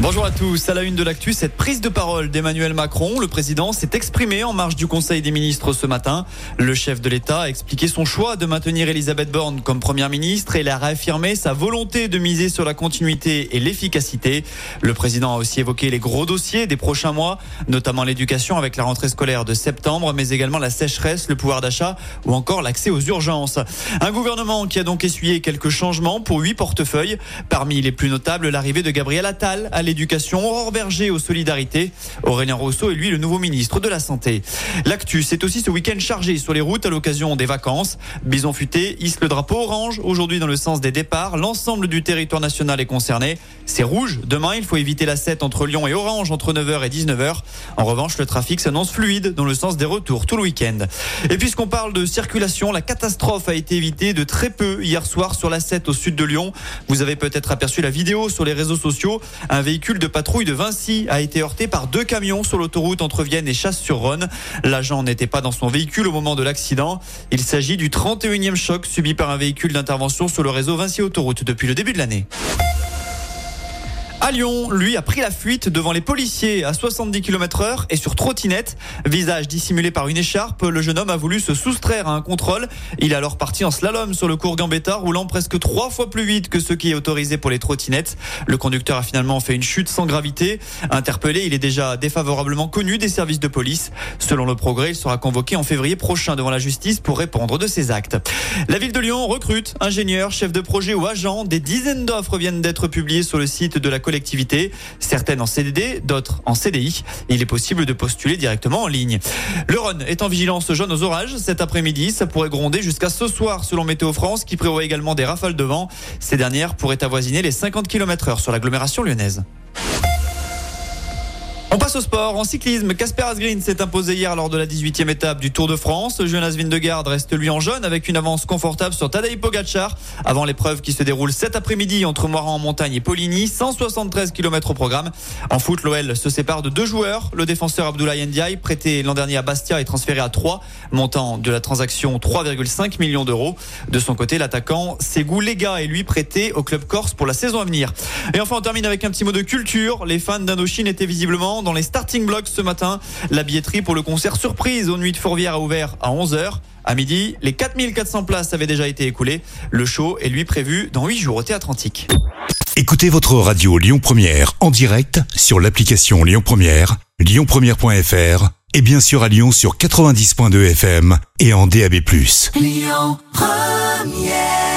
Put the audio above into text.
Bonjour à tous. À la une de l'actu, cette prise de parole d'Emmanuel Macron. Le président s'est exprimé en marge du Conseil des ministres ce matin. Le chef de l'État a expliqué son choix de maintenir Elisabeth Borne comme première ministre et il a réaffirmé sa volonté de miser sur la continuité et l'efficacité. Le président a aussi évoqué les gros dossiers des prochains mois, notamment l'éducation avec la rentrée scolaire de septembre, mais également la sécheresse, le pouvoir d'achat ou encore l'accès aux urgences. Un gouvernement qui a donc essuyé quelques changements pour huit portefeuilles. Parmi les plus notables, l'arrivée de Gabriel Attal l'éducation, Aurore Berger aux solidarités. Aurélien Rousseau est lui le nouveau ministre de la Santé. L'actu, c'est aussi ce week-end chargé sur les routes à l'occasion des vacances. Bison futé hisse le drapeau orange aujourd'hui dans le sens des départs. L'ensemble du territoire national est concerné. C'est rouge. Demain, il faut éviter la 7 entre Lyon et Orange entre 9h et 19h. En revanche, le trafic s'annonce fluide dans le sens des retours tout le week-end. Et puisqu'on parle de circulation, la catastrophe a été évitée de très peu hier soir sur la 7 au sud de Lyon. Vous avez peut-être aperçu la vidéo sur les réseaux sociaux. Un véhicule de patrouille de Vinci a été heurté par deux camions sur l'autoroute entre Vienne et Chasse-sur-Rhône. L'agent n'était pas dans son véhicule au moment de l'accident. Il s'agit du 31e choc subi par un véhicule d'intervention sur le réseau Vinci Autoroute depuis le début de l'année. À Lyon, lui a pris la fuite devant les policiers à 70 km heure et sur trottinette. Visage dissimulé par une écharpe, le jeune homme a voulu se soustraire à un contrôle. Il est alors parti en slalom sur le cours Gambetta, roulant presque trois fois plus vite que ce qui est autorisé pour les trottinettes. Le conducteur a finalement fait une chute sans gravité. Interpellé, il est déjà défavorablement connu des services de police. Selon le progrès, il sera convoqué en février prochain devant la justice pour répondre de ses actes. La ville de Lyon recrute ingénieurs, chefs de projet ou agents. Des dizaines d'offres viennent d'être publiées sur le site de la collectivité, certaines en CDD, d'autres en CDI. Il est possible de postuler directement en ligne. Le Rhône est en vigilance jaune aux orages cet après-midi. Ça pourrait gronder jusqu'à ce soir selon Météo France qui prévoit également des rafales de vent. Ces dernières pourraient avoisiner les 50 km heure sur l'agglomération lyonnaise. On passe au sport. En cyclisme, Casper Asgreen s'est imposé hier lors de la 18e étape du Tour de France. Jonas Vingegaard reste lui en jaune avec une avance confortable sur Tadej Pogacar avant l'épreuve qui se déroule cet après-midi entre Moiran en montagne et Poligny. 173 km au programme. En foot, l'OL se sépare de deux joueurs. Le défenseur Abdoulaye Ndiaye, prêté l'an dernier à Bastia, est transféré à 3. Montant de la transaction 3,5 millions d'euros. De son côté, l'attaquant Ségou Lega est lui prêté au club corse pour la saison à venir. Et enfin, on termine avec un petit mot de culture. Les fans d'Indochine étaient visiblement dans les starting blocks ce matin. La billetterie pour le concert surprise aux Nuits de Fourvière a ouvert à 11h. À midi, les 4400 places avaient déjà été écoulées. Le show est lui prévu dans 8 jours au Théâtre Antique. Écoutez votre radio Lyon Première en direct sur l'application Lyon Première, lyonpremière.fr et bien sûr à Lyon sur 90.2 FM et en DAB+. Lyon Première